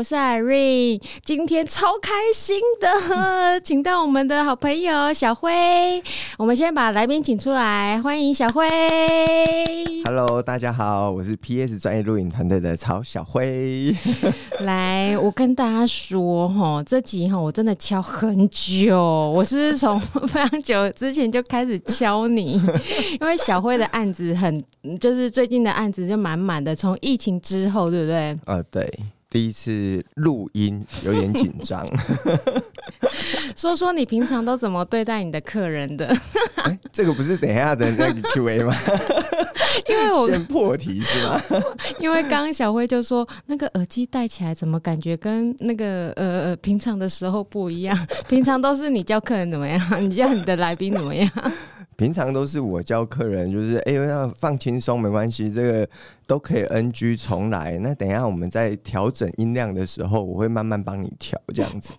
我是 Irene，今天超开心的，请到我们的好朋友小辉。我们先把来宾请出来，欢迎小辉。Hello，大家好，我是 PS 专业录影团队的曹小辉。来，我跟大家说哈，这集哈我真的敲很久，我是不是从非常久之前就开始敲你？因为小辉的案子很，就是最近的案子就满满的，从疫情之后，对不对？呃，对。对，第一次录音有点紧张。说说你平常都怎么对待你的客人的？欸、这个不是等一下的那个 Q&A 吗？因为我先破题是吗？因为刚刚小辉就说那个耳机戴起来怎么感觉跟那个呃呃平常的时候不一样？平常都是你教客人怎么样？你叫你的来宾怎么样？平常都是我教客人，就是哎，要、放轻松，没关系，这个都可以 NG 重来。那等一下我们在调整音量的时候，我会慢慢帮你调，这样子。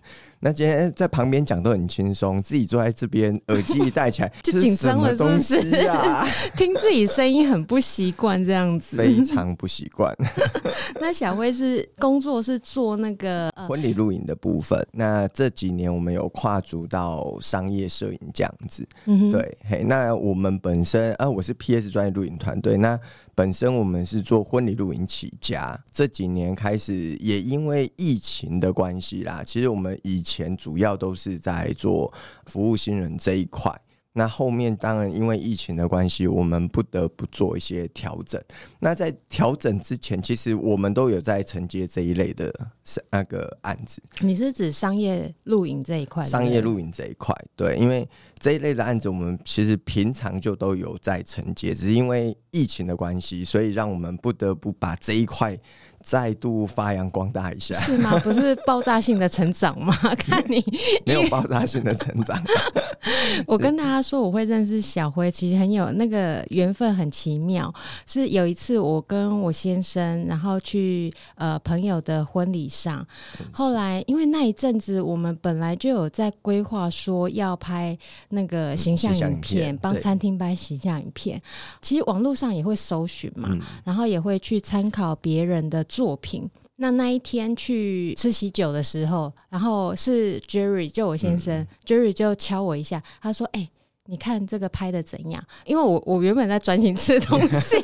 那今天在旁边讲都很轻松，自己坐在这边，耳机一戴起来 就紧张了，是不是？听自己声音很不习惯，这样子 非常不习惯。那小辉是工作是做那个婚礼录影的部分。那这几年我们有跨足到商业摄影这样子。嗯，对，嘿，那我们本身啊，我是 PS 专业录影团队。那本身我们是做婚礼录影起家，这几年开始也因为疫情的关系啦，其实我们以前主要都是在做服务新人这一块。那后面当然因为疫情的关系，我们不得不做一些调整。那在调整之前，其实我们都有在承接这一类的那个案子。你是指商业录影这一块？商业录影这一块，对，因为这一类的案子，我们其实平常就都有在承接，只是因为疫情的关系，所以让我们不得不把这一块。再度发扬光大一下，是吗？不是爆炸性的成长吗？看你没有爆炸性的成长。我跟大家说，我会认识小辉，其实很有那个缘分，很奇妙。是有一次，我跟我先生，然后去呃朋友的婚礼上，后来因为那一阵子，我们本来就有在规划说要拍那个形象影片，帮餐厅拍形象影片。其实网络上也会搜寻嘛，嗯，然后也会去参考别人的。作品。那那一天去吃喜酒的时候，然后是 Jerry，就我先生、嗯、，Jerry 就敲我一下，他说：“哎、欸，你看这个拍的怎样？”因为我我原本在专心吃东西。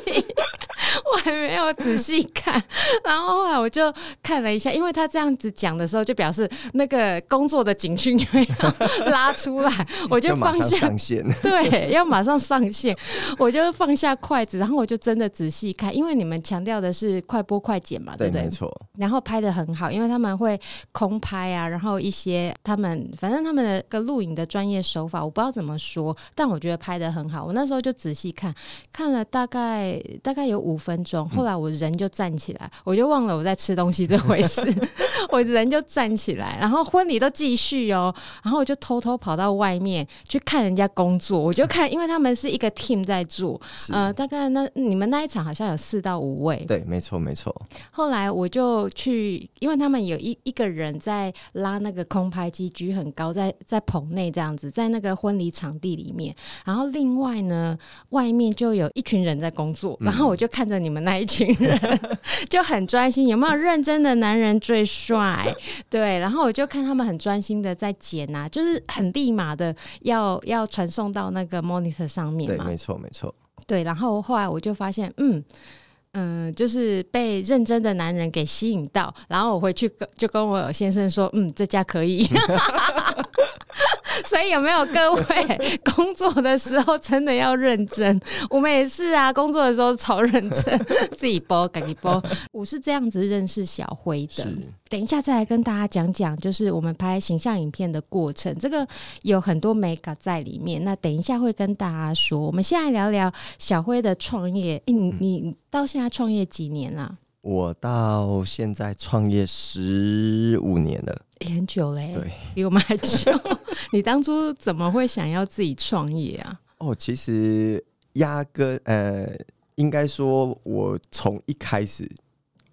我还没有仔细看，然后后来我就看了一下，因为他这样子讲的时候，就表示那个工作的警讯要拉出来，我就放下上线，对，要马上上线，我就放下筷子，然后我就真的仔细看，因为你们强调的是快播快剪嘛，对不对？没错。然后拍的很好，因为他们会空拍啊，然后一些他们反正他们的个录影的专业手法，我不知道怎么说，但我觉得拍的很好。我那时候就仔细看，看了大概大概有五分。后来我人就站起来，我就忘了我在吃东西这回事，我人就站起来，然后婚礼都继续哦，然后我就偷偷跑到外面去看人家工作，我就看，因为他们是一个 team 在做，呃，大概那你们那一场好像有四到五位，对，没错没错。后来我就去，因为他们有一一个人在拉那个空拍机，举很高，在在棚内这样子，在那个婚礼场地里面，然后另外呢，外面就有一群人在工作，然后我就看着你。你们那一群人 就很专心，有没有认真的男人最帅？对，然后我就看他们很专心的在剪啊，就是很立马的要要传送到那个 monitor 上面嘛。对，没错，没错。对，然后后来我就发现，嗯嗯，就是被认真的男人给吸引到，然后我回去跟就跟我先生说，嗯，这家可以。所以有没有各位 工作的时候真的要认真？我们也是啊，工作的时候超认真，自己播，赶紧播。我是这样子认识小辉的。等一下再来跟大家讲讲，就是我们拍形象影片的过程，这个有很多美感在里面。那等一下会跟大家说。我们现在聊聊小辉的创业。欸，你你到现在创业几年了？我到现在创业十五年了。欸，很久嘞，对，比我们还久。你当初怎么会想要自己创业啊？哦，其实压根呃，应该说，我从一开始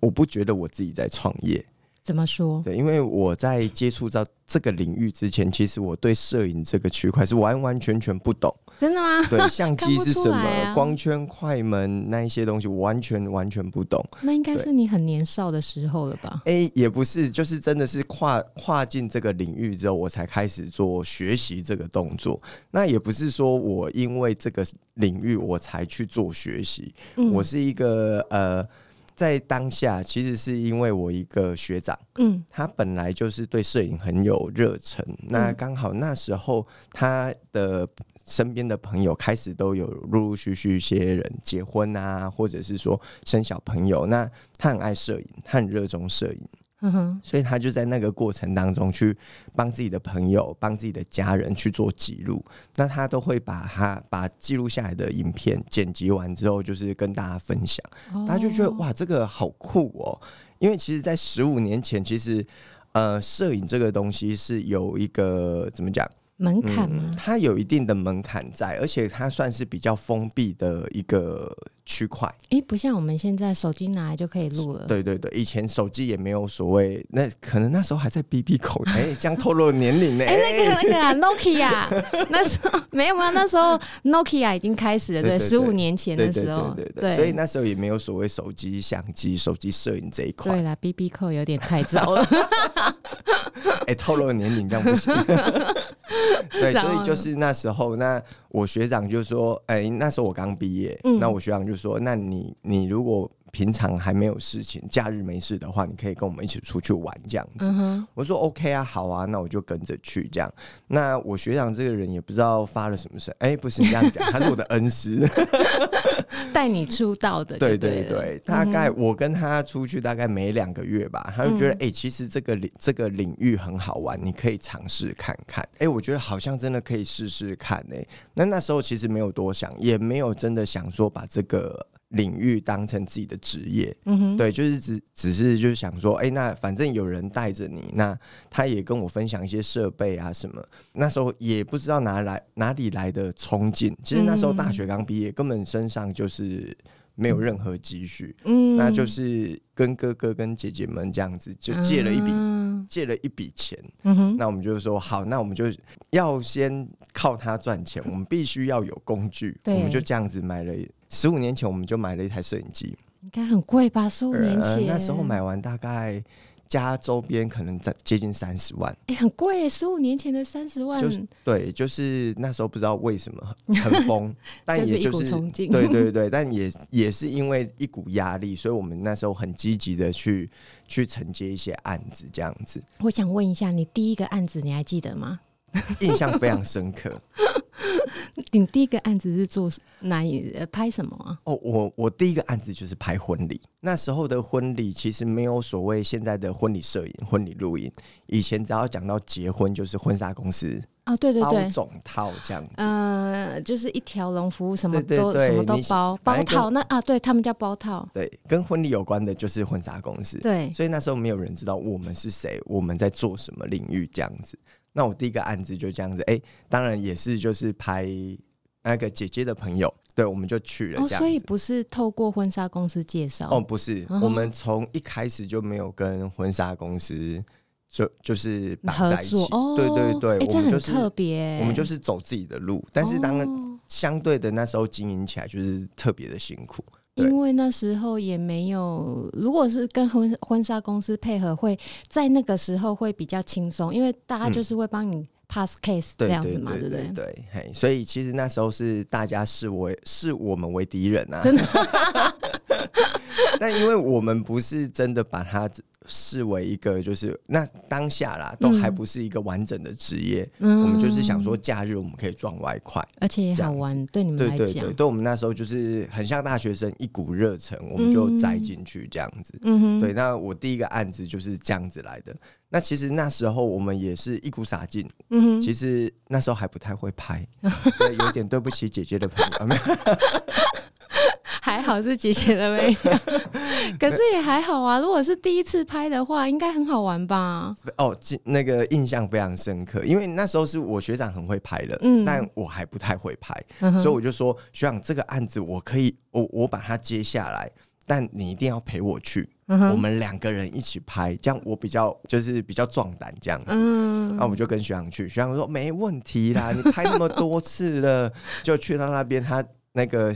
我不觉得我自己在创业。怎么说？对，因为我在接触到这个领域之前，其实我对摄影这个区块是完完全全不懂。真的吗？对，相机是什么？啊、光圈、快门那一些东西，我完全完全不懂。那应该是你很年少的时候了吧？哎、欸，也不是，就是真的是跨跨进这个领域之后，我才开始做学习这个动作。那也不是说我因为这个领域我才去做学习，嗯、我是一个呃。在当下，其实是因为我一个学长，嗯，他本来就是对摄影很有热忱。嗯、那刚好那时候，他的身边的朋友开始都有陆陆续续一些人结婚啊，或者是说生小朋友。那他很爱摄影，他很热衷摄影。嗯哼，所以他就在那个过程当中去帮自己的朋友、帮自己的家人去做记录。那他都会把他把记录下来的影片剪辑完之后，就是跟大家分享。大家就觉得哇，这个好酷哦！因为其实，在十五年前，其实呃，摄影这个东西是有一个怎么讲？门槛吗？嗯，它有一定的门槛在，而且它算是比较封闭的一个区块。哎，不像我们现在手机拿来就可以录了。对对对，以前手机也没有所谓，那可能那时候还在 BB 口。哎，这样透露年龄呢？哎，那个那个啊，Nokia，那时候没有吗？那时候 Nokia 已经开始了，对，十五年前的时候，对对对，所以那时候也没有所谓手机相机、手机摄影这一块。对啦，BB 扣有点太早了。哎，透露年龄这样不行。对，所以就是那时候，那我学长就说：“哎、欸，那时候我刚毕业，嗯、那我学长就说：‘那你你如果平常还没有事情，假日没事的话，你可以跟我们一起出去玩这样子。嗯’我说：‘OK 啊，好啊，那我就跟着去这样。’那我学长这个人也不知道发了什么神，哎、欸，不是你这样讲，他是我的恩师。”带你出道的，对对对，大概我跟他出去大概没两个月吧，他就觉得哎、欸，其实这个领这个领域很好玩，你可以尝试看看。哎、欸，我觉得好像真的可以试试看呢。那那时候其实没有多想，也没有真的想说把这个。领域当成自己的职业，嗯哼，对，就是只只是就是想说，哎、欸，那反正有人带着你，那他也跟我分享一些设备啊什么。那时候也不知道哪来哪里来的冲劲，其实那时候大学刚毕业，根本身上就是没有任何积蓄，嗯，那就是跟哥哥跟姐姐们这样子就借了一笔、嗯、借了一笔钱，嗯哼，那我们就说好，那我们就要先靠他赚钱，我们必须要有工具，我们就这样子买了。十五年前我们就买了一台摄影机，应该很贵吧？十五年前、呃、那时候买完大概加周边可能在接近三十万，哎、欸，很贵！十五年前的三十万，就是对，就是那时候不知道为什么很 疯，但也就是，对对对，但也也是因为一股压力，所以我们那时候很积极的去去承接一些案子，这样子。我想问一下，你第一个案子你还记得吗？印象非常深刻。你第一个案子是做哪呃？拍什么啊？哦，我我第一个案子就是拍婚礼。那时候的婚礼其实没有所谓现在的婚礼摄影、婚礼录影。以前只要讲到结婚，就是婚纱公司啊，对对对，包总套这样子。呃，就是一条龙服务，什么都什么都包包套。那啊，对他们叫包套。对，跟婚礼有关的就是婚纱公司。对，所以那时候没有人知道我们是谁，我们在做什么领域这样子。那我第一个案子就这样子，哎、欸，当然也是就是拍那个姐姐的朋友，对，我们就去了这样。哦，所以不是透过婚纱公司介绍？哦，不是，哦、我们从一开始就没有跟婚纱公司就就是绑在一起。哦，对对对，欸、我们就是特别，我们就是走自己的路，但是当然相对的那时候经营起来就是特别的辛苦。因为那时候也没有，如果是跟婚婚纱公司配合，会在那个时候会比较轻松，因为大家就是会帮你 pass case 这样子嘛，对不对？对，嘿，所以其实那时候是大家视为视我们为敌人啊，真的。但因为我们不是真的把它。视为一个就是那当下啦，都还不是一个完整的职业。嗯，我们就是想说假日我们可以赚外快，而且也好玩。对你们来讲，对对对，对我们那时候就是很像大学生，一股热忱，我们就栽进去这样子。嗯哼，对。那我第一个案子就是这样子来的。那其实那时候我们也是一股傻劲。嗯哼，其实那时候还不太会拍，对，有点对不起姐姐的朋友。还好是姐姐的没有，可是也还好啊。如果是第一次拍的话，应该很好玩吧？哦，那个印象非常深刻，因为那时候是我学长很会拍的，嗯，但我还不太会拍，嗯、所以我就说学长这个案子我可以，我我把它接下来。但你一定要陪我去，嗯我们两个人一起拍，这样我比较就是比较壮胆这样子。嗯，那我们就跟学长去，学长说没问题啦，你拍那么多次了，就去到那边，他那个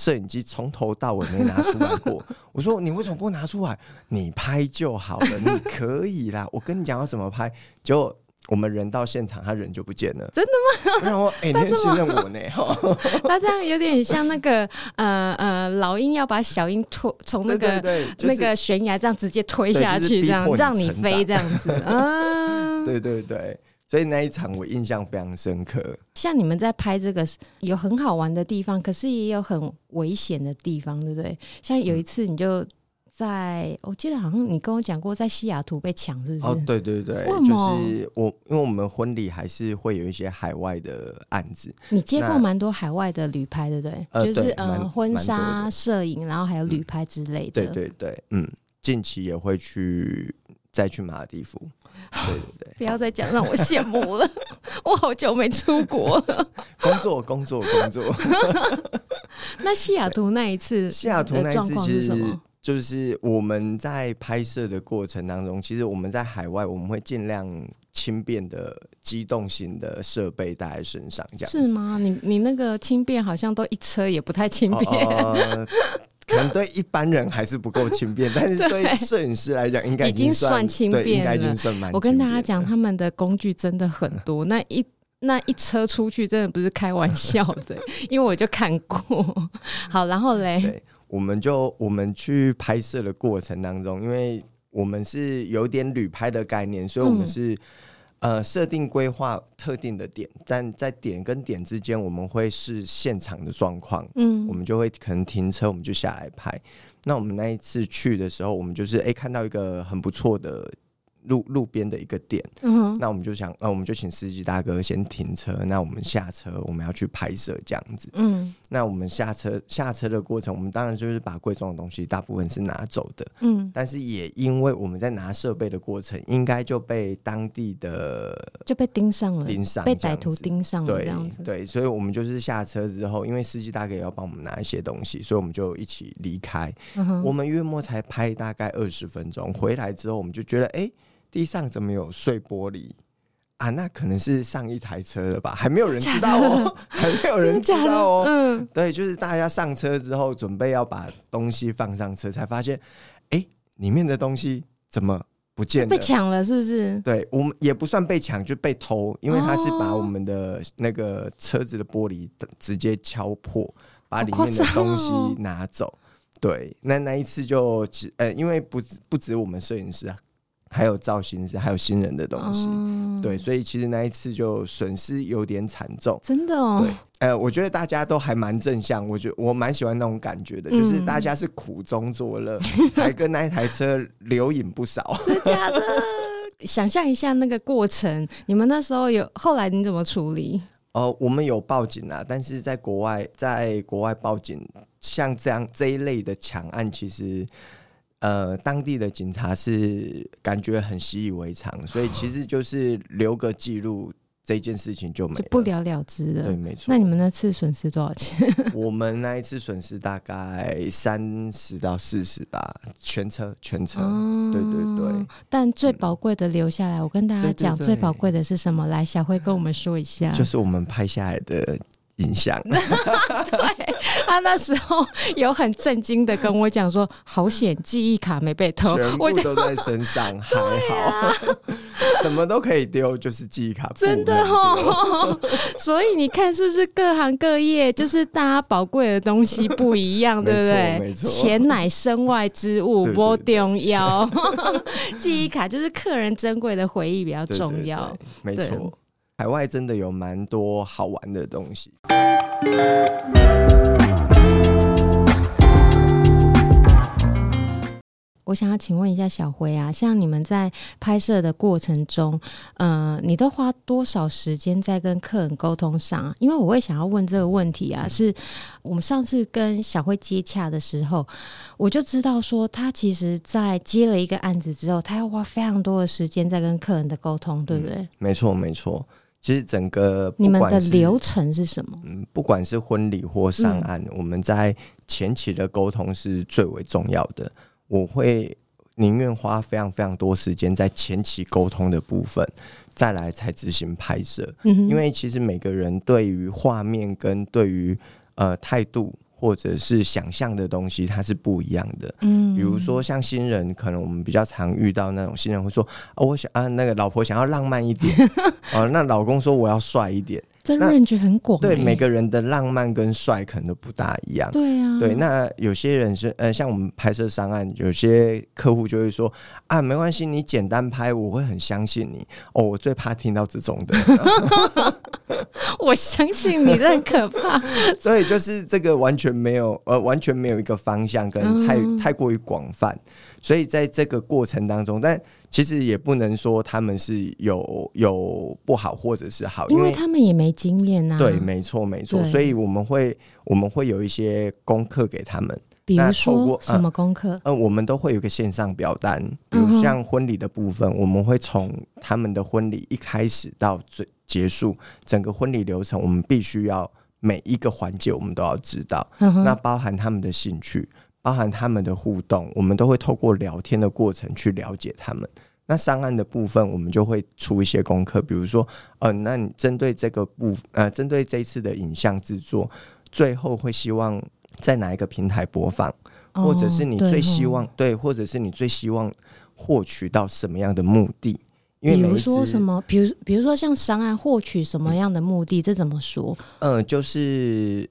摄影机从头到尾没拿出来过。我说你为什么不拿出来？你拍就好了，你可以啦。我跟你讲要怎么拍，就。我们人到现场，他人就不见了。真的吗？然后哎，欸、你很信任我呢。他这样有点像那个呃呃，老鹰要把小鹰推从那个那个悬崖这样直接推下去，这样、就是、让你飞这样子。啊，对对对，所以那一场我印象非常深刻。像你们在拍这个，有很好玩的地方，可是也有很危险的地方，对不对？像有一次你就。在，我记得好像你跟我讲过，在西雅图被抢，是不是？哦，对对对，就是我，因为我们婚礼还是会有一些海外的案子。你接过蛮多海外的旅拍，对不对？呃、就是对呃，婚纱摄影，然后还有旅拍之类的。对对对，嗯，近期也会去再去马尔地夫。对对对，不要再讲，让我羡慕了。我好久没出国了，工作工作工作。那西雅图那一次，西雅图那一次是什么？就是我们在拍摄的过程当中，其实我们在海外，我们会尽量轻便的机动型的设备带在身上，这样是吗？你你那个轻便好像都一车也不太轻便，哦 呃，可能对一般人还是不够轻便，但是对摄影师来讲，应该已经算轻便了。应该算蛮。我跟大家讲，他们的工具真的很多，那一那一车出去真的不是开玩笑的，因为我就看过。好，然后嘞。我们就我们去拍摄的过程当中，因为我们是有点旅拍的概念，所以我们是、嗯、呃设定规划特定的点，但在点跟点之间，我们会是现场的状况，嗯，我们就会可能停车，我们就下来拍。那我们那一次去的时候，我们就是哎、欸、看到一个很不错的。路路边的一个店，嗯，那我们就想，呃，我们就请司机大哥先停车，那我们下车，我们要去拍摄这样子，嗯，那我们下车下车的过程，我们当然就是把贵重的东西大部分是拿走的，嗯，但是也因为我们在拿设备的过程，应该就被当地的就被盯上了，盯上，被歹徒盯上了，这样子，对，对，所以我们就是下车之后，因为司机大哥也要帮我们拿一些东西，所以我们就一起离开，嗯，我们月末才拍大概二十分钟，回来之后我们就觉得，哎，欸。地上怎么有碎玻璃啊？那可能是上一台车了吧？还没有人知道哦，还没有人知道哦。嗯，对，就是大家上车之后，准备要把东西放上车，才发现，哎、欸，里面的东西怎么不见了？被抢了是不是？对，我们也不算被抢，就被偷，因为他是把我们的那个车子的玻璃直接敲破，把里面的东西拿走。对，那那一次就，呃，因为不不止我们摄影师啊。还有造型师，还有新人的东西，嗯，对，所以其实那一次就损失有点惨重，真的哦。对，呃，我觉得大家都还蛮正向，我觉得我蛮喜欢那种感觉的，嗯，就是大家是苦中作乐，还跟那一台车留影不少。真的假的？想象一下那个过程，你们那时候有后来你怎么处理？哦，呃，我们有报警啊，但是在国外，在国外报警，像这样这一类的抢案，其实。呃，当地的警察是感觉很习以为常，所以其实就是留个记录，这件事情就没了，就不了了之了。对，没错。那你们那次损失多少钱？我们那一次损失大概三十到四十吧，全车全车。哦。对对对。但最宝贵的留下来，嗯，我跟大家讲，最宝贵的是什么？来，小辉跟我们说一下。就是我们拍下来的。影像，对，他那时候有很震惊的跟我讲说：“好险，记忆卡没被偷，全部都在身上，还好，什么都可以丢，就是记忆卡真的哦。所以你看，是不是各行各业就是大家宝贵的东西不一样，对不对？没错，钱乃身外之物，不重要。记忆卡就是客人珍贵的回忆比较重要，没错。”海外真的有蛮多好玩的东西。我想要请问一下小辉啊，像你们在拍摄的过程中，呃，你都花多少时间在跟客人沟通上？因为我会想要问这个问题啊，是我们上次跟小辉接洽的时候，我就知道说他其实，在接了一个案子之后，他要花非常多的时间在跟客人的沟通，对不对？嗯，没错，没错。其实整个你们的流程是什么？嗯，不管是婚礼或上岸，嗯、我们在前期的沟通是最为重要的。我会宁愿花非常非常多时间在前期沟通的部分，再来才执行拍摄。嗯，因为其实每个人对于画面跟对于呃态度。或者是想象的东西，它是不一样的。嗯，比如说像新人，可能我们比较常遇到那种新人会说：“哦，我想啊，那个老婆想要浪漫一点，哦，那老公说我要帅一点。”这 range 很广，对每个人的浪漫跟帅可能都不大一样。对啊，对，那有些人是呃，像我们拍摄上岸，有些客户就会说啊，没关系，你简单拍，我会很相信你。哦，我最怕听到这种的。我相信你，这很可怕。所以就是这个完全没有呃，完全没有一个方向，跟太、嗯、太过于广泛。所以在这个过程当中，但其实也不能说他们是有有不好或者是好，因为他们也没经验呐。对，没错，没错。所以我们会我们会有一些功课给他们，比如说什么功课？嗯、呃呃，我们都会有个线上表单，比如像婚礼的部分，我们会从他们的婚礼一开始到最结束，整个婚礼流程，我们必须要每一个环节我们都要知道，那包含他们的兴趣。包含他们的互动，我们都会透过聊天的过程去了解他们。那上岸的部分，我们就会出一些功课，比如说，呃，那你针对这个部，呃，针对这一次的影像制作，最后会希望在哪一个平台播放，哦、或者是你最希望对，对，或者是你最希望获取到什么样的目的？因为比如说什么，比如比如说像商案获取什么样的目的，嗯、这怎么说？嗯、呃，就是。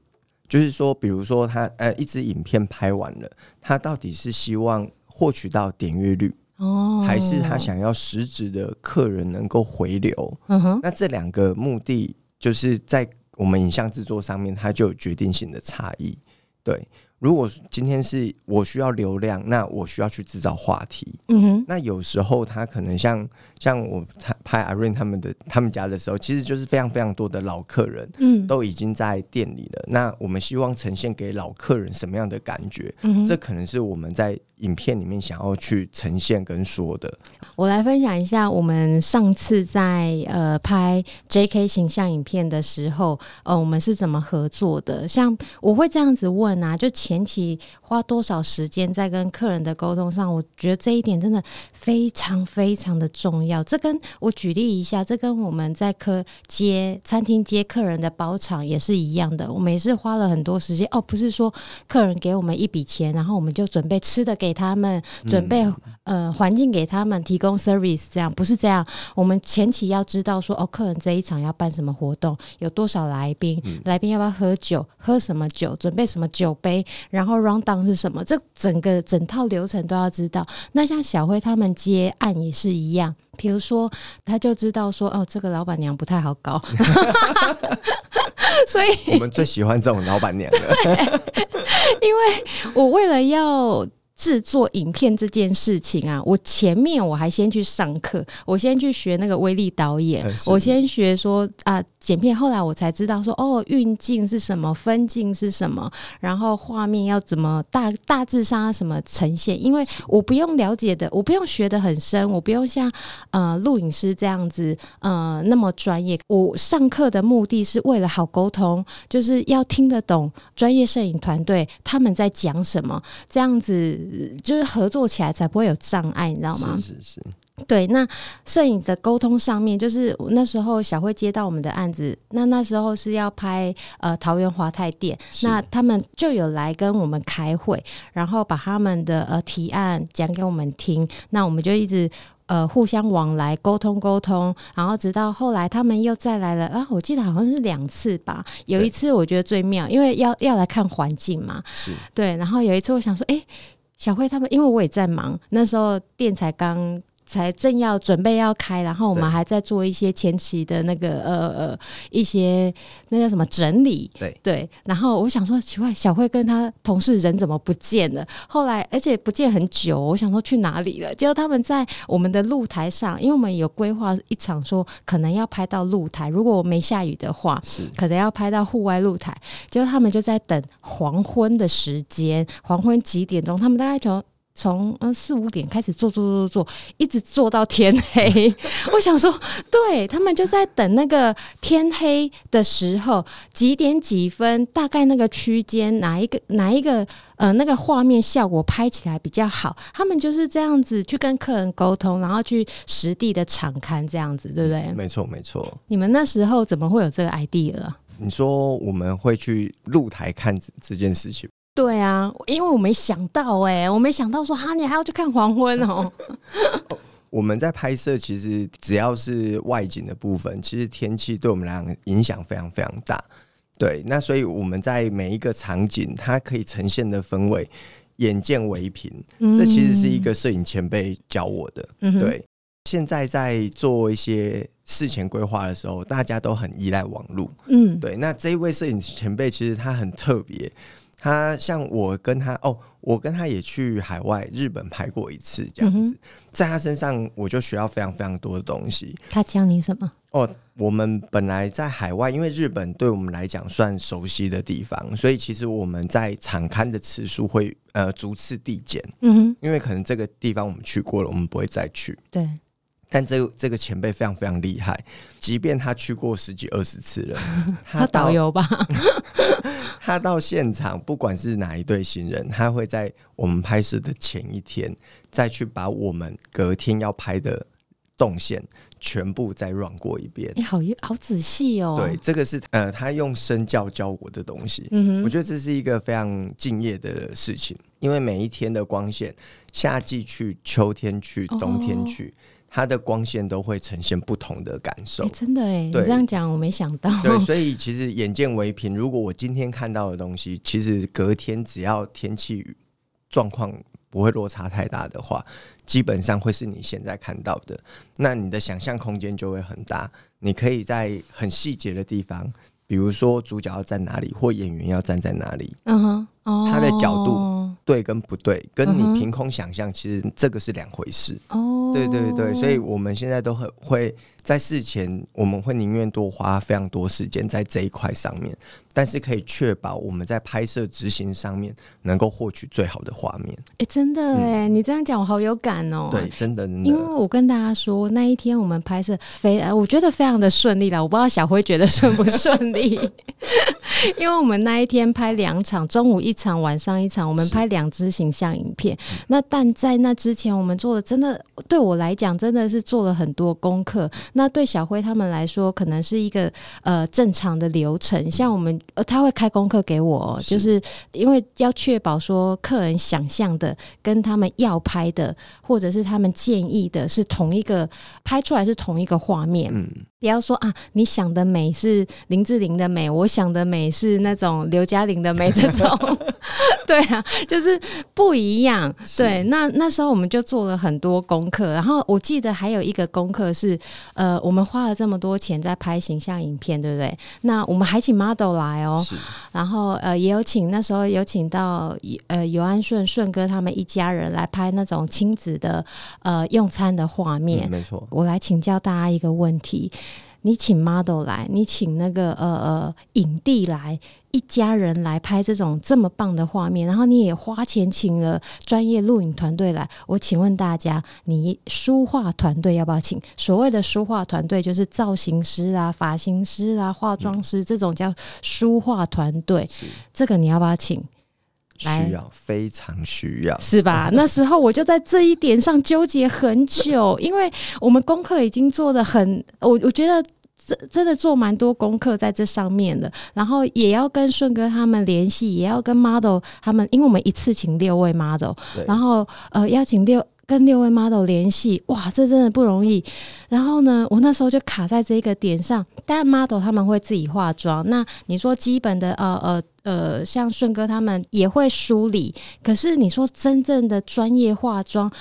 就是说，比如说他呃，一支影片拍完了，他到底是希望获取到点阅率哦，还是他想要实质的客人能够回流？嗯哼，那这两个目的就是在我们影像制作上面，它就有决定性的差异。对，如果今天是我需要流量，那我需要去制造话题。嗯哼，那有时候他可能像。像我拍拍 Irene 他们的他们家的时候，其实就是非常非常多的老客人，嗯，都已经在店里了。嗯、那我们希望呈现给老客人什么样的感觉？嗯，这可能是我们在影片里面想要去呈现跟说的。我来分享一下，我们上次在呃拍 JK 形象影片的时候，呃，我们是怎么合作的？像我会这样子问啊，就前期花多少时间在跟客人的沟通上？我觉得这一点真的非常非常的重要。这跟我举例一下，这跟我们在客接餐厅接客人的包场也是一样的。我们也是花了很多时间哦，不是说客人给我们一笔钱，然后我们就准备吃的给他们，准备呃环境给他们，提供 service 这样，不是这样。我们前期要知道说哦，客人这一场要办什么活动，有多少来宾，来宾要不要喝酒，喝什么酒，准备什么酒杯，然后 round down 是什么，这整个整套流程都要知道。那像小辉他们接案也是一样。比如说，他就知道说，哦，这个老板娘不太好搞，所以我们最喜欢这种老板娘了。因为我为了要。制作影片这件事情啊，我前面我还先去上课，我先去学那个威力导演，我先学说啊剪片，后来我才知道说哦运镜是什么，分镜是什么，然后画面要怎么大大致上要什么呈现，因为我不用了解的，我不用学的很深，我不用像呃录影师这样子呃那么专业。我上课的目的是为了好沟通，就是要听得懂专业摄影团队他们在讲什么，这样子。就是合作起来才不会有障碍，你知道吗？是是是。对，那摄影的沟通上面，就是那时候小慧接到我们的案子，那那时候是要拍呃桃园华泰店，那他们就有来跟我们开会，然后把他们的呃提案讲给我们听，那我们就一直。呃，互相往来沟通沟通，然后直到后来他们又再来了啊，我记得好像是两次吧。有一次我觉得最妙，因为要要来看环境嘛，是对。然后有一次我想说，哎、欸，小慧他们，因为我也在忙，那时候店才刚。才正要准备要开，然后我们还在做一些前期的那个呃呃一些那叫什么整理，对对。然后我想说奇怪，小慧跟他同事人怎么不见了？后来而且不见很久，我想说去哪里了？结果他们在我们的露台上，因为我们有规划一场说可能要拍到露台，如果没下雨的话，是可能要拍到户外露台。结果他们就在等黄昏的时间，黄昏几点钟？他们大概从。从嗯四五点开始做做做做做，一直做到天黑。我想说，对他们就在等那个天黑的时候，几点几分，大概那个区间，哪一个哪一个呃那个画面效果拍起来比较好，他们就是这样子去跟客人沟通，然后去实地的场勘这样子，对不对？没错，没错。你们那时候怎么会有这个 idea 啊？你说我们会去露台看这件事情？对啊，因为我没想到哎、欸，我没想到说哈，你还要去看黄昏哦。我们在拍摄，其实只要是外景的部分，其实天气对我们来讲影响非常非常大。对，那所以我们在每一个场景，它可以呈现的氛围，眼见为凭。这其实是一个摄影前辈教我的。嗯、对，现在在做一些事前规划的时候，大家都很依赖网络。嗯，对。那这一位摄影前辈其实他很特别。他像我跟他哦，我跟他也去海外日本拍过一次，这样子，在他身上我就学到非常非常多的东西。他教你什么？哦，我们本来在海外，因为日本对我们来讲算熟悉的地方，所以其实我们在场刊的次数会呃逐次递减。嗯哼，因为可能这个地方我们去过了，我们不会再去。对。但这个这个前辈非常非常厉害，即便他去过十几二十次了，他导游吧，他到现场，不管是哪一对新人，他会在我们拍摄的前一天，再去把我们隔天要拍的动线全部再 run 过一遍。你、欸、好好仔细哦。对，这个是呃，他用身教教我的东西。嗯哼，我觉得这是一个非常敬业的事情，因为每一天的光线，夏季去，秋天去，冬天去。哦它的光线都会呈现不同的感受，欸、真的哎，你这样讲我没想到。对，所以其实眼见为凭。如果我今天看到的东西，其实隔天只要天气状况不会落差太大的话，基本上会是你现在看到的。那你的想象空间就会很大，你可以在很细节的地方，比如说主角要站哪里，或演员要站在哪里，嗯哼，哦，他的角度对跟不对，跟你凭空想象，其实这个是两回事。哦。对对对，所以我们现在都很会在事前，我们会宁愿多花非常多时间在这一块上面。但是可以确保我们在拍摄执行上面能够获取最好的画面。哎、欸，真的哎、嗯，你这样讲我好有感哦。对，真的，真的。因为我跟大家说，那一天我们拍摄非，我觉得非常的顺利了。我不知道小辉觉得顺不顺利。因为我们那一天拍两场，中午一场，晚上一场，我们拍两支形象影片。那但在那之前，我们做的真的对我来讲真的是做了很多功课。那对小辉他们来说，可能是一个呃正常的流程。像我们。呃，他会开功课给我，就是因为要确保说客人想象的跟他们要拍的，或者是他们建议的是同一个，拍出来是同一个画面。嗯，不要说啊，你想的美是林志玲的美，我想的美是那种刘嘉玲的美，这种，对啊，就是不一样。对，那那时候我们就做了很多功课，然后我记得还有一个功课是，呃，我们花了这么多钱在拍形象影片，对不对？那我们还请 model 来。哦，然后呃，也有请那时候有请到呃尤安顺顺哥他们一家人来拍那种亲子的呃用餐的画面。嗯，没错。我来请教大家一个问题。你请 model 来，你请那个呃呃影帝来，一家人来拍这种这么棒的画面，然后你也花钱请了专业录影团队来。我请问大家，你书画团队要不要请？所谓的书画团队，就是造型师啊、发型师啊、化妆师、嗯、这种叫书画团队。这个你要不要请？需要，非常需要，是吧？那时候我就在这一点上纠结很久，因为我们功课已经做的很，我我觉得真真的做蛮多功课在这上面的，然后也要跟顺哥他们联系，也要跟 model 他们，因为我们一次请六位 model，然后呃邀请六。跟六位 model 联系，哇，这真的不容易。然后呢，我那时候就卡在这个点上。当然 model 他们会自己化妆，那你说基本的呃呃呃，像顺哥他们也会梳理。可是你说真正的专业化妆，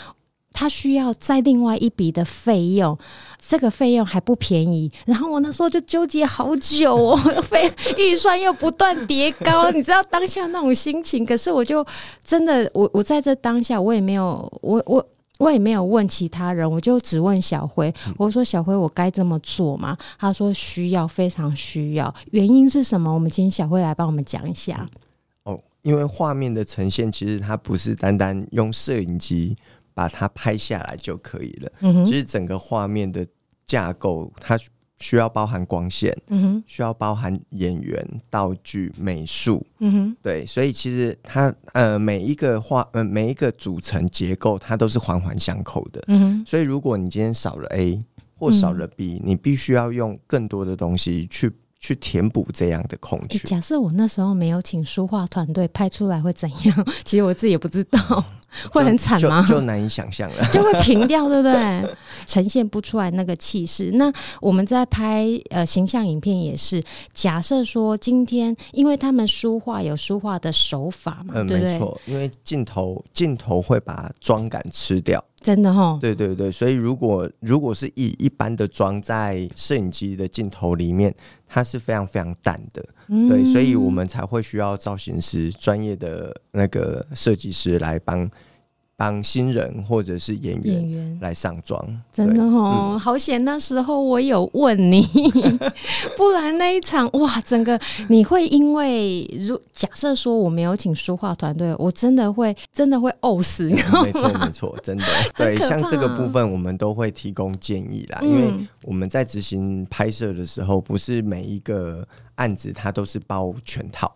他需要再另外一笔的费用，这个费用还不便宜。然后我那时候就纠结好久哦，费预算又不断叠高，你知道当下那种心情。可是我就真的，我我在这当下，我也没有我我。我也没有问其他人，我就只问小辉。我说：“小辉，我该这么做吗？”他说：“需要，非常需要。”原因是什么？我们请小辉来帮我们讲一下。哦因为画面的呈现，其实它不是单单用摄影机把它拍下来就可以了。嗯哼，其实整个画面的架构，它需要包含光线，嗯哼，需要包含演员、道具、美术，嗯哼，对，所以其实它呃每一个画呃每一个组成结构，它都是环环相扣的。嗯哼，所以如果你今天少了 A 或少了 B，嗯，你必须要用更多的东西去。去填补这样的空缺。假设我那时候没有请书画团队拍出来会怎样？其实我自己也不知道，会很惨吗？就，就难以想象了，就会 平掉，对不对？呈现不出来那个气势。那我们在拍呃形象影片也是，假设说今天，因为他们书画有书画的手法嘛，嗯，对对，没错，因为镜头镜头会把妆感吃掉。真的哈，对对对，所以如果如果是以一般的装在摄影机的镜头里面，它是非常非常淡的，嗯、对，所以我们才会需要造型师专业的那个设计师来帮。帮新人或者是演员来上妆，真的哦，嗯、好险那时候我有问你，不然那一场哇，整个你会因为如假设说我没有请书画团队，我真的会真的会呕死，你知道吗？没错没错，真的。对，像这个部分我们都会提供建议啦，嗯、因为我们在执行拍摄的时候，不是每一个案子它都是包全套。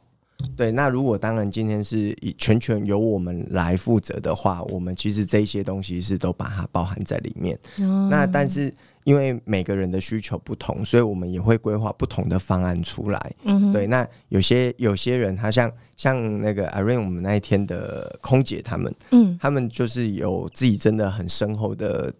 对，那如果当然今天是以全权由我们来负责的话，我们其实这些东西是都把它包含在里面。哦、那但是因为每个人的需求不同，所以我们也会规划不同的方案出来。嗯，对，那有些有些人他像像那个 Irene，我们那一天的空姐他们，嗯，他们就是有自己真的很深厚的。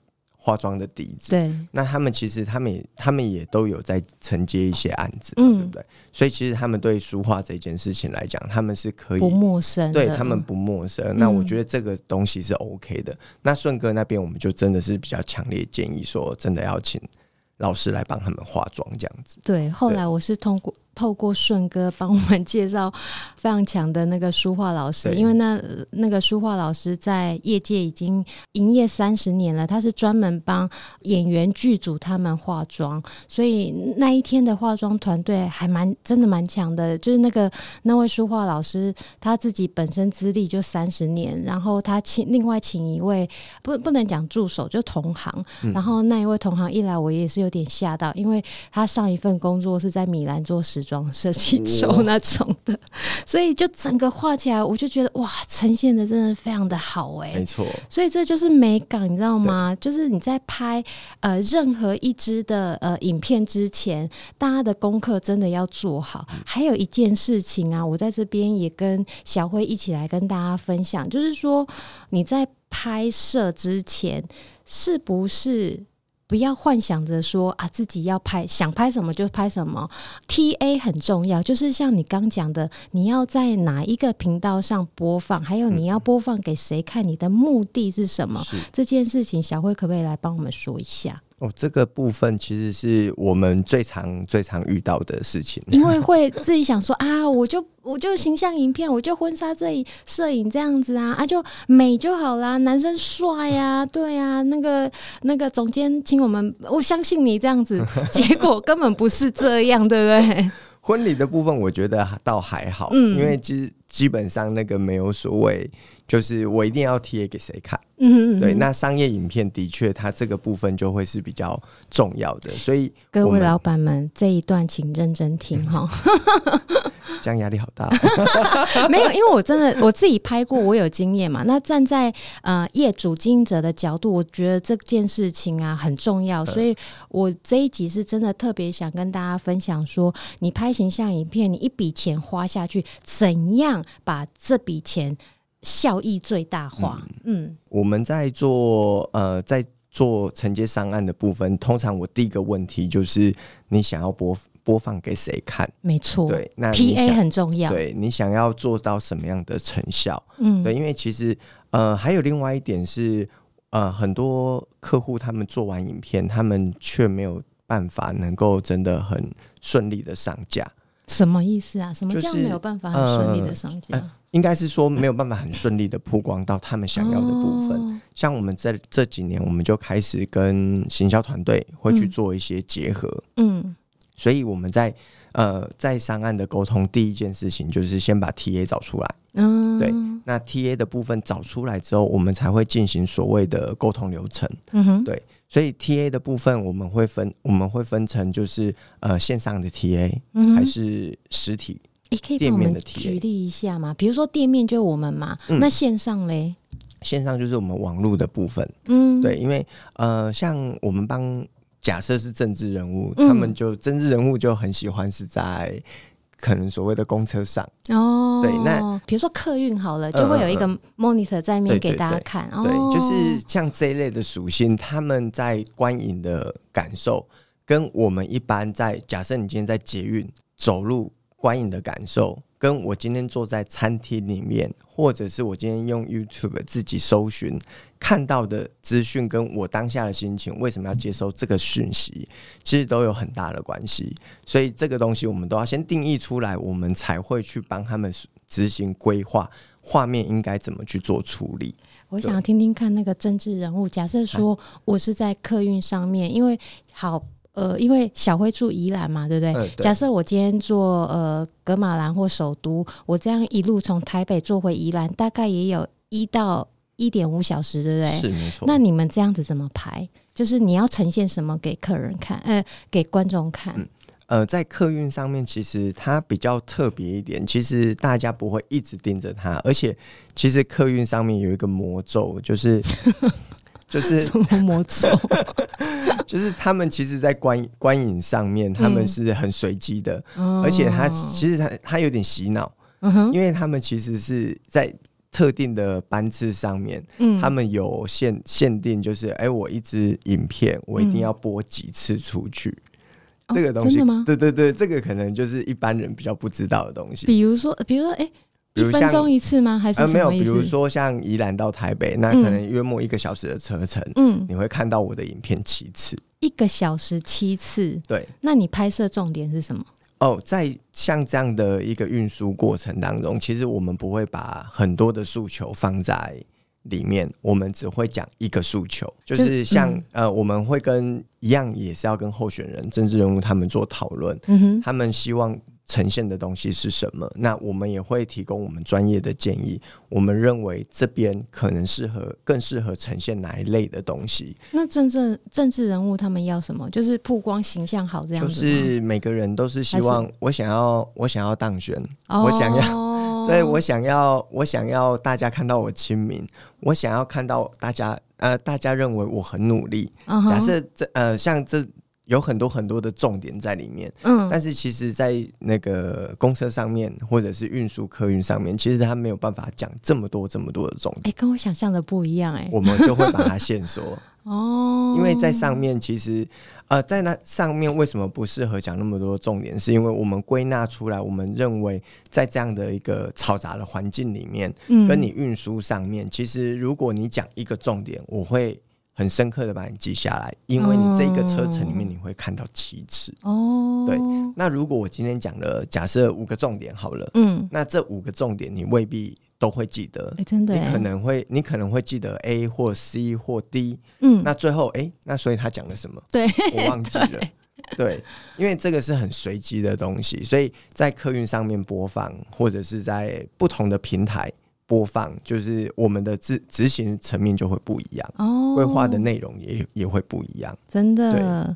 化妆的底子，对，那他们其实他们也他们也都有在承接一些案子，嗯，对不对？所以其实他们对书画这件事情来讲，他们是可以不陌生，对他们不陌生。嗯、那我觉得这个东西是 OK 的。那顺哥那边，我们就真的是比较强烈建议说，真的要请老师来帮他们化妆这样子。对，后来我是通过。透过顺哥帮我们介绍非常强的那个书画老师，因为那那个书画老师在业界已经营业三十年了，他是专门帮演员剧组他们化妆，所以那一天的化妆团队还蛮真的蛮强的。就是那个那位书画老师他自己本身资历就三十年，然后他请另外请一位不不能讲助手，就同行，然后那一位同行一来我也是有点吓到，因为他上一份工作是在米兰做时装设计周 那种的，所以就整个画起来，我就觉得哇，呈现的真的非常的好哎，没错。所以这就是美感，你知道吗？就是你在拍呃任何一支的呃影片之前，大家的功课真的要做好。还有一件事情啊，我在这边也跟小辉一起来跟大家分享，就是说你在拍摄之前是不是？不要幻想着说啊，自己要拍，想拍什么就拍什么。TA 很重要，就是像你刚讲的，你要在哪一个频道上播放，还有你要播放给谁看，你的目的是什么？是这件事情，小慧可不可以来帮我们说一下？哦，这个部分其实是我们最常、最常遇到的事情，因为会自己想说啊，我就我就形象影片，我就婚纱这里摄影这样子啊，啊就美就好啦，男生帅呀，对呀，那个那个总监请我们，我相信你这样子，结果根本不是这样，对不对？婚礼的部分，我觉得倒还好，嗯，因为基基本上那个没有所谓。就是我一定要贴给谁看，嗯，对。那商业影片的确，它这个部分就会是比较重要的，所以各位老板们这一段请认真听哈。这样压力好大。没有，因为我真的我自己拍过，我有经验嘛。那站在呃业主经营者的角度，我觉得这件事情啊很重要，所以我这一集是真的特别想跟大家分享说，你拍形象影片，你一笔钱花下去，怎样把这笔钱。效益最大化。嗯，嗯，我们在做呃，在做承接上案的部分，通常我第一个问题就是你想要播播放给谁看？没错，对，那 P A 很重要。对，你想要做到什么样的成效？嗯，对，因为其实呃，还有另外一点是呃，很多客户他们做完影片，他们却没有办法能够真的很顺利的上架。什么意思啊？什么叫没有办法很顺利的上架？呃呃应该是说没有办法很顺利的曝光到他们想要的部分。哦、像我们在这几年，我们就开始跟行销团队会去做一些结合。嗯，所以我们在呃，在上岸的沟通，第一件事情就是先把 TA 找出来。嗯，对。那 TA 的部分找出来之后，我们才会进行所谓的沟通流程。嗯哼，对。所以 TA 的部分，我们会分，我们会分成就是呃线上的 TA，嗯，还是实体？你可以帮我们举例一下嘛？比如说店面就我们嘛，嗯、那线上嘞？线上就是我们网络的部分。嗯，对，因为呃，像我们帮假设是政治人物，嗯、他们就政治人物就很喜欢是在可能所谓的公车上哦。对，那比如说客运好了，就会有一个 monitor 在面给大家看。对，就是像这一类的属性，他们在观影的感受，跟我们一般在假设你今天在捷运走路。观影的感受，跟我今天坐在餐厅里面，或者是我今天用 YouTube 自己搜寻看到的资讯，跟我当下的心情，为什么要接收这个讯息，其实都有很大的关系。所以这个东西我们都要先定义出来，我们才会去帮他们执行规划，画面应该怎么去做处理。我想要听听看那个政治人物，假设说我是在客运上面，因为好。呃，因为小辉住宜兰嘛，对不对？对，假设我今天坐呃格马兰或首都，我这样一路从台北坐回宜兰，大概也有一到一点五小时，对不对？是没错。那你们这样子怎么排？就是你要呈现什么给客人看？呃，给观众看？嗯，呃，在客运上面，其实它比较特别一点，其实大家不会一直盯着它，而且其实客运上面有一个魔咒，就是。就是什么魔咒？就是他们其实，在观观影上面，他们是很随机的，嗯、而且他其实他他有点洗脑，嗯、因为他们其实是在特定的班次上面，嗯、他们有限限定，就是哎、欸，我一支影片，我一定要播几次出去，嗯、这个东西，哦、对对对，这个可能就是一般人比较不知道的东西。比如说，比如说，哎、欸。一分钟一次吗？还是、呃、没有？比如说像宜兰到台北，那可能约莫一个小时的车程，嗯，你会看到我的影片七次，一个小时七次。对，那你拍摄重点是什么？哦，在像这样的一个运输过程当中，其实我们不会把很多的诉求放在里面，我们只会讲一个诉求，就是像、嗯、呃，我们会跟一样，也是要跟候选人、政治人物他们做讨论，嗯哼，他们希望。呈现的东西是什么？那我们也会提供我们专业的建议。我们认为这边可能适合更适合呈现哪一类的东西。那政治政治人物他们要什么？就是曝光形象好这样子。就是每个人都是希望我想要我想要当选，我想要 对我想要我想要大家看到我亲民，我想要看到大家呃大家认为我很努力。假设这呃像这。有很多很多的重点在里面，嗯，但是其实，在那个公车上面或者是运输客运上面，其实他没有办法讲这么多这么多的重点。哎、欸，跟我想象的不一样、欸，哎，我们就会把它限缩 哦，因为在上面其实，呃，在那上面为什么不适合讲那么多重点？是因为我们归纳出来，我们认为在这样的一个嘈杂的环境里面，嗯，跟你运输上面，其实如果你讲一个重点，我会。很深刻的把你记下来，因为你这一个车程里面你会看到七次。哦。对，那如果我今天讲了假设五个重点好了，嗯，那这五个重点你未必都会记得，欸、真的，你可能会你可能会记得 A 或 C 或 D，嗯，那最后哎、欸，那所以他讲了什么？对，我忘记了，对，对，因为这个是很随机的东西，所以在客运上面播放或者是在不同的平台。播放就是我们的执执行层面就会不一样哦，规划的内容也也会不一样，真的。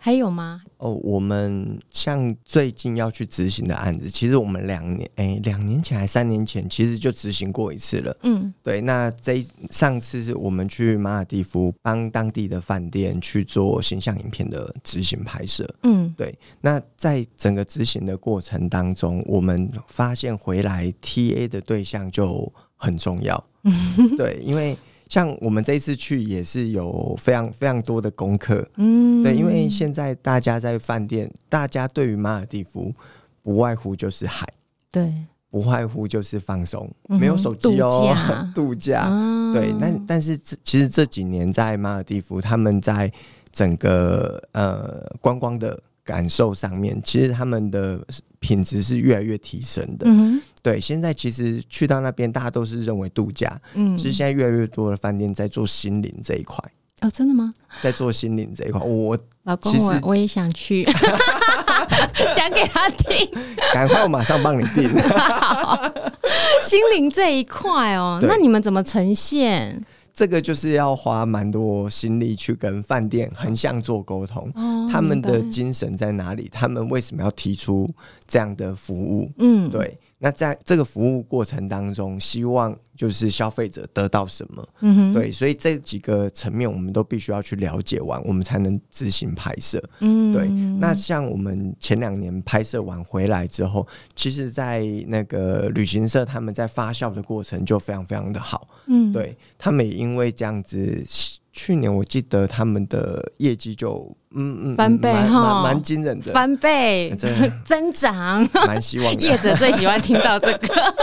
还有吗？哦，我们像最近要去执行的案子，其实我们两年哎，两年前还三年前，其实就执行过一次了。嗯，对。那这上次是我们去马尔地夫帮当地的饭店去做形象影片的执行拍摄。嗯，对。那在整个执行的过程当中，我们发现回来 TA 的对象就很重要。对，因为。像我们这一次去也是有非常非常多的功课，嗯，对，因为现在大家在饭店，大家对于马尔蒂夫不外乎就是海，对，不外乎就是放松，没有手机哦，度假，度假，对。但但是这其实这几年在马尔蒂夫，他们在整个呃观光的。感受上面，其实他们的品质是越来越提升的。嗯哼，对，现在其实去到那边，大家都是认为度假。嗯，其实现在越来越多的饭店在做心灵这一块。哦，真的吗？在做心灵这一块，我老公我，我我也想去 讲给他听，赶快我马上帮你订。心灵这一块哦，那你们怎么呈现？这个就是要花蛮多心力去跟饭店横向做沟通，哦，他们的精神在哪里？他们为什么要提出这样的服务？嗯，对。那在这个服务过程当中，希望就是消费者得到什么？嗯哼，对，所以这几个层面我们都必须要去了解完，我们才能自行拍摄。嗯，对。那像我们前两年拍摄完回来之后，其实，在那个旅行社他们在发酵的过程就非常非常的好。嗯，对，他们也因为这样子。去年我记得他们的业绩就嗯嗯翻倍哈，蛮惊人的。翻倍 增长，蛮希望业者最喜欢听到这个。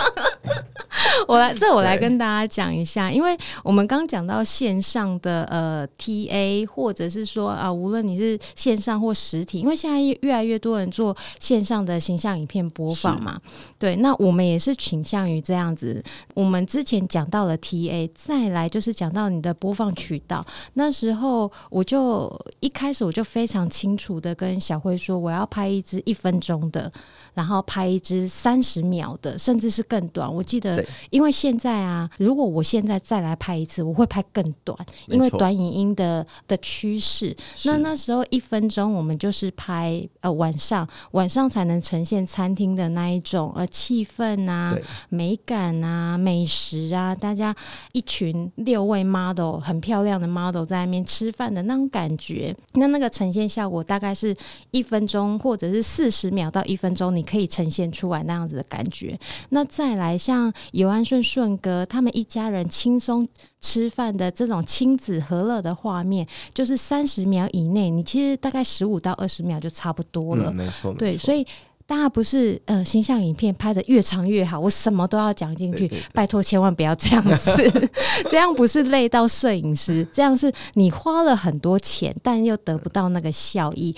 我来这我来跟大家讲一下，因为我们刚讲到线上的呃 TA，或者是说啊，无论你是线上或实体，因为现在越来越多人做线上的形象影片播放嘛，对，那我们也是倾向于这样子。我们之前讲到了 TA，再来就是讲到你的播放渠道。那时候我就一开始我就非常清楚的跟小辉说，我要拍一支一分钟的，然后拍一支三十秒的，甚至是更短。我记得，因为现在啊，如果我现在再来拍一次，我会拍更短，因为短影音的的趋势。那那时候一分钟，我们就是拍呃晚上，晚上才能呈现餐厅的那一种呃气氛啊、美感啊、美食啊，大家一群六位 model 很漂亮的。model 在那边吃饭的那种感觉，那那个呈现效果大概是一分钟或者是四十秒到一分钟，你可以呈现出来那样子的感觉。那再来像尤安顺顺哥他们一家人轻松吃饭的这种亲子和乐的画面，就是三十秒以内，你其实大概十五到二十秒就差不多了。嗯，没错，对，所以。大家不是呃，形象影片拍的越长越好，我什么都要讲进去，拜托千万不要这样子，这样不是累到摄影师，这样是你花了很多钱，但又得不到那个效益。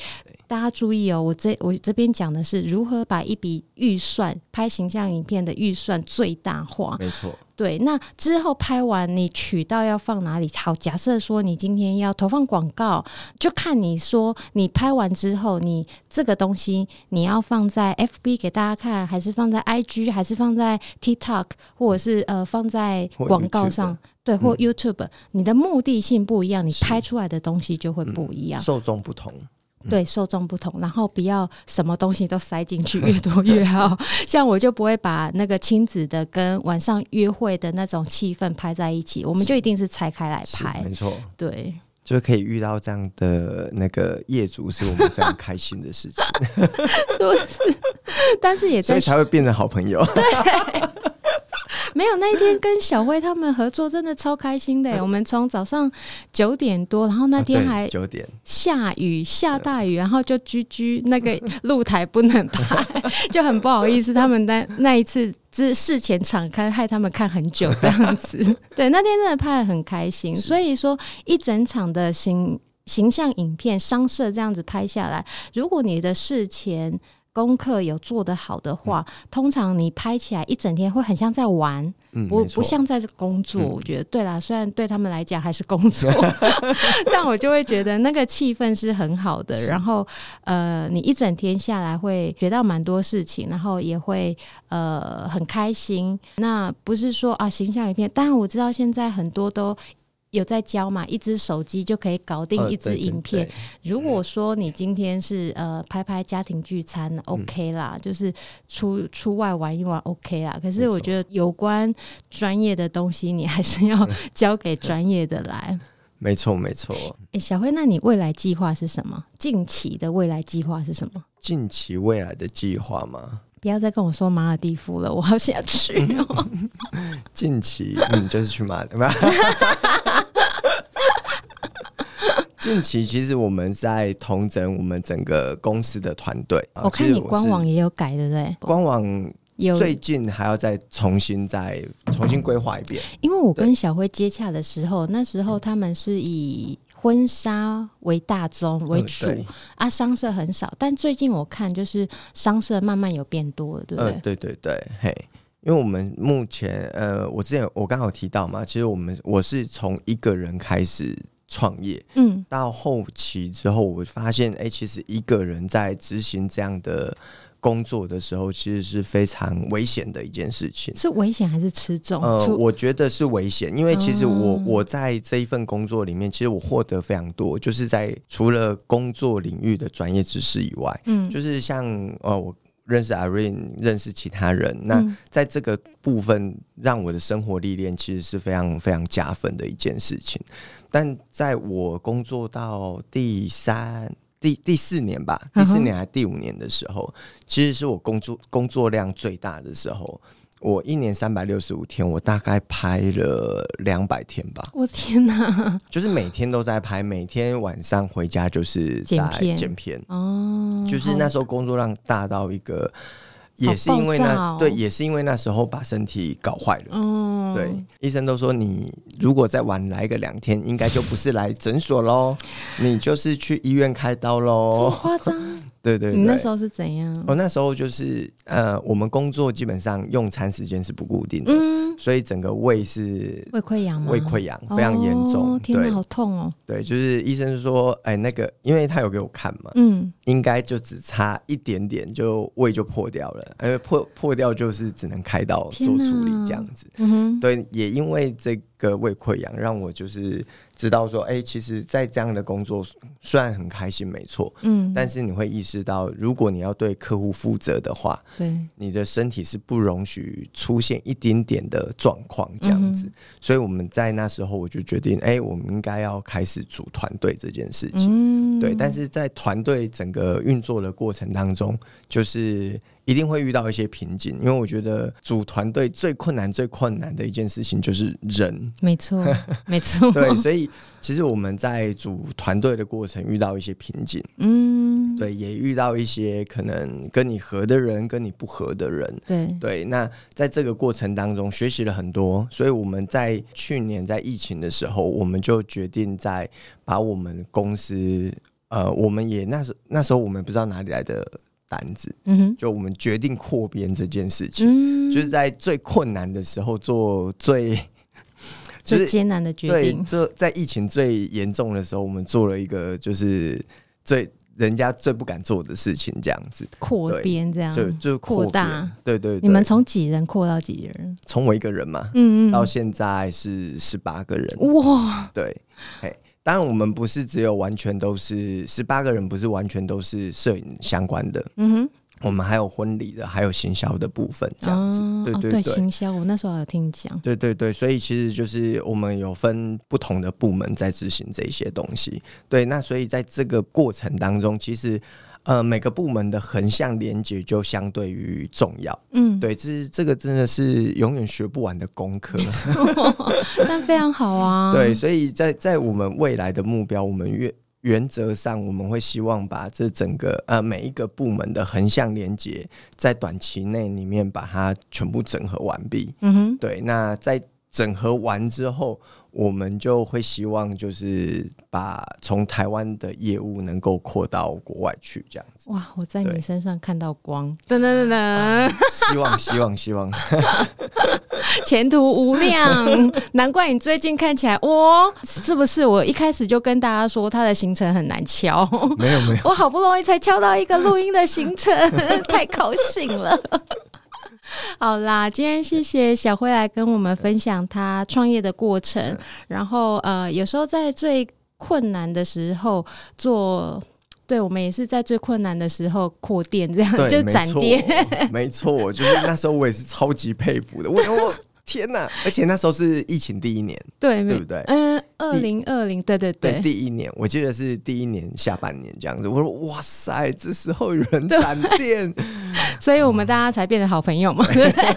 大家注意哦，我这我这边讲的是如何把一笔预算拍形象影片的预算最大化。没错，对。那之后拍完，你渠道要放哪里？好，假设说你今天要投放广告，就看你说你拍完之后，你这个东西你要放在 FB 给大家看，还是放在 IG，还是放在 TikTok，或者是呃放在广告上？对，或 YouTube，嗯，你的目的性不一样，你拍出来的东西就会不一样，嗯，受众不同。对，受众不同，然后不要什么东西都塞进去，越多越好。像我就不会把那个亲子的跟晚上约会的那种气氛拍在一起，我们就一定是拆开来拍。没错，对，就可以遇到这样的那个业主，是我们非常开心的事情，是不是？但是也在所以才会变成好朋友。对。没有，那一天跟小辉他们合作真的超开心的。我们从早上九点多，然后那天还九点下雨下大雨，然后就居居那个露台不能拍，就很不好意思。他们那那一次之事前敞开，害他们看很久这样子。对，那天真的拍的很开心。所以说，一整场的形形象影片商摄这样子拍下来，如果你的事前功课有做得好的话，嗯，通常你拍起来一整天会很像在玩，嗯、不不像在工作。嗯、我觉得对啦，虽然对他们来讲还是工作，但我就会觉得那个气氛是很好的。然后呃，你一整天下来会学到蛮多事情，然后也会呃很开心。那不是说啊，形象影片，当然我知道现在很多都。有在教嘛？一只手机就可以搞定一支影片。呃、对对对，如果说你今天是呃拍拍家庭聚餐、嗯、，OK 啦，就是出出外玩一玩，OK 啦。可是我觉得有关专业的东西，你还是要 交给专业的来。没错，没错。哎、欸，小辉，那你未来计划是什么？近期的未来计划是什么？近期未来的计划吗？不要再跟我说马尔蒂夫了，我好想去哦。近期，嗯，就是去马尔地夫。近期其实我们在同整我们整个公司的团队。我看你官网也有改，对不对？官网有最近还要再重新再重新规划一遍。因为我跟小辉接洽的时候，那时候他们是以。婚纱为大宗为主，嗯、啊，商社很少，但最近我看就是商社慢慢有变多了，对不对？嗯、对对对，嘿，因为我们目前呃，我之前我刚好提到嘛，其实我们我是从一个人开始创业。嗯，到后期之后，我发现，哎、欸，其实一个人在执行这样的工作的时候，其实是非常危险的一件事情。是危险还是吃重？呃，我觉得是危险，因为其实我我在这一份工作里面，其实我获得非常多，就是在除了工作领域的专业知识以外，嗯，就是像呃我。认识 Irene，认识其他人，那在这个部分，让我的生活历练其实是非常非常加分的一件事情。但在我工作到第三、第第四年吧，第四年还是第五年的时候，其实是我工作工作量最大的时候。我一年三百六十五天，我大概拍了两百天吧。我天哪！就是每天都在拍，每天晚上回家就是在剪片。剪片哦，就是那时候工作量大到一个。也是因为那、哦、对，也是因为那时候把身体搞坏了。嗯，对，医生都说你如果再晚来个两天，应该就不是来诊所喽，你就是去医院开刀喽。这么夸张？对，对对。你那时候是怎样？我那时候就是呃，我们工作基本上用餐时间是不固定的，嗯，所以整个胃是胃溃疡吗？胃溃疡非常严重。哦，天哪，好痛哦。对，就是医生说，哎，那个，因为他有给我看嘛，嗯，应该就只差一点点，就胃就破掉了。因为破破掉就是只能开刀做处理这样子，嗯，对，也因为这个胃溃疡让我就是知道说，哎、欸，其实，在这样的工作虽然很开心，没错，嗯，但是你会意识到，如果你要对客户负责的话，对，你的身体是不容许出现一丁点的状况这样子，嗯。所以我们在那时候我就决定，哎、欸，我们应该要开始组团队这件事情，嗯，对。但是在团队整个运作的过程当中，就是。一定会遇到一些瓶颈，因为我觉得组团队最困难、最困难的一件事情就是人。没错，没错。对，所以其实我们在组团队的过程遇到一些瓶颈，嗯，对，也遇到一些可能跟你合的人，跟你不合的人，对对。那在这个过程当中学习了很多，所以我们在去年在疫情的时候，我们就决定在把我们公司，呃，我们也那时那时候我们不知道哪里来的。单子，嗯哼，就我们决定扩编这件事情，嗯，就是在最困难的时候做最，就是，最艰难的决定。对，在疫情最严重的时候，我们做了一个就是最人家最不敢做的事情，这样子扩编，这样就就扩大。对对，对，你们从几人扩到几人？从我一个人嘛，嗯嗯，到现在是十八个人。哇，对，嘿。当然，我们不是只有完全都是十八个人，不是完全都是摄影相关的。嗯哼，我们还有婚礼的，还有行销的部分，这样子。哦、对对对，对，行销，我那时候有听你讲。对对对，所以其实就是我们有分不同的部门在执行这些东西。对，那所以在这个过程当中，其实。呃，每个部门的横向连接就相对于重要。嗯，对，这是这个真的是永远学不完的功课，但非常好啊。对，所以在在我们未来的目标，我们原原则上我们会希望把这整个呃每一个部门的横向连接，在短期内里面把它全部整合完毕。嗯哼，对，那在整合完之后。我们就会希望，就是把从台湾的业务能够扩到国外去，这样子。哇！我在你身上看到光，噔噔噔噔、啊。希望，希望，希望，前途无量。难怪你最近看起来，哇，是不是？我一开始就跟大家说，他的行程很难敲。没有，没有。我好不容易才敲到一个录音的行程，太高兴了。好啦，今天谢谢小辉来跟我们分享他创业的过程。然后呃，有时候在最困难的时候做，对我们也是在最困难的时候扩店，这样就展店。没错，就是那时候我也是超级佩服的。我 我天哪！而且那时候是疫情第一年，对对不对？嗯，二零二零，对对对，对，第一年，我记得是第一年下半年这样子。我说哇塞，这时候有人展店。所以我们大家才变得好朋友嘛，对不对？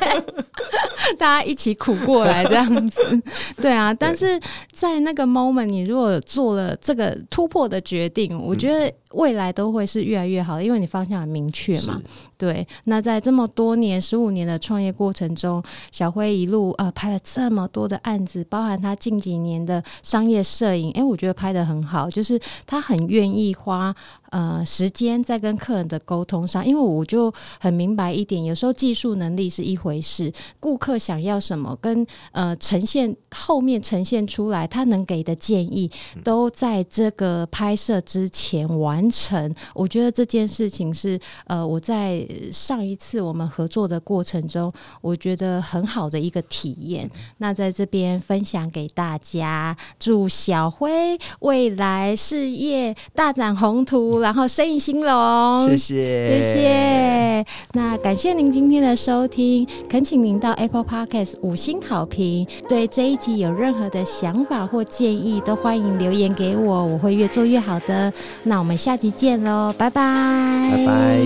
大家一起苦过来这样子，对啊。但是在那个 moment，你如果做了这个突破的决定，我觉得未来都会是越来越好，因为你方向很明确嘛。对，那在这么多年、十五年的创业过程中，小辉一路呃拍了这么多的案子，包含他近几年的商业摄影，哎，我觉得拍的很好，就是他很愿意花呃时间在跟客人的沟通上，因为我就很明白一点，有时候技术能力是一回事，顾客想要什么，跟呃呈现后面呈现出来他能给的建议，都在这个拍摄之前完成。我觉得这件事情是呃我在。上一次我们合作的过程中，我觉得很好的一个体验。那在这边分享给大家，祝小辉未来事业大展宏图，然后生意兴隆。谢谢，谢谢。那感谢您今天的收听，恳请您到 Apple Podcast 五星好评。对这一集有任何的想法或建议，都欢迎留言给我，我会越做越好的。那我们下集见喽，拜拜，拜拜。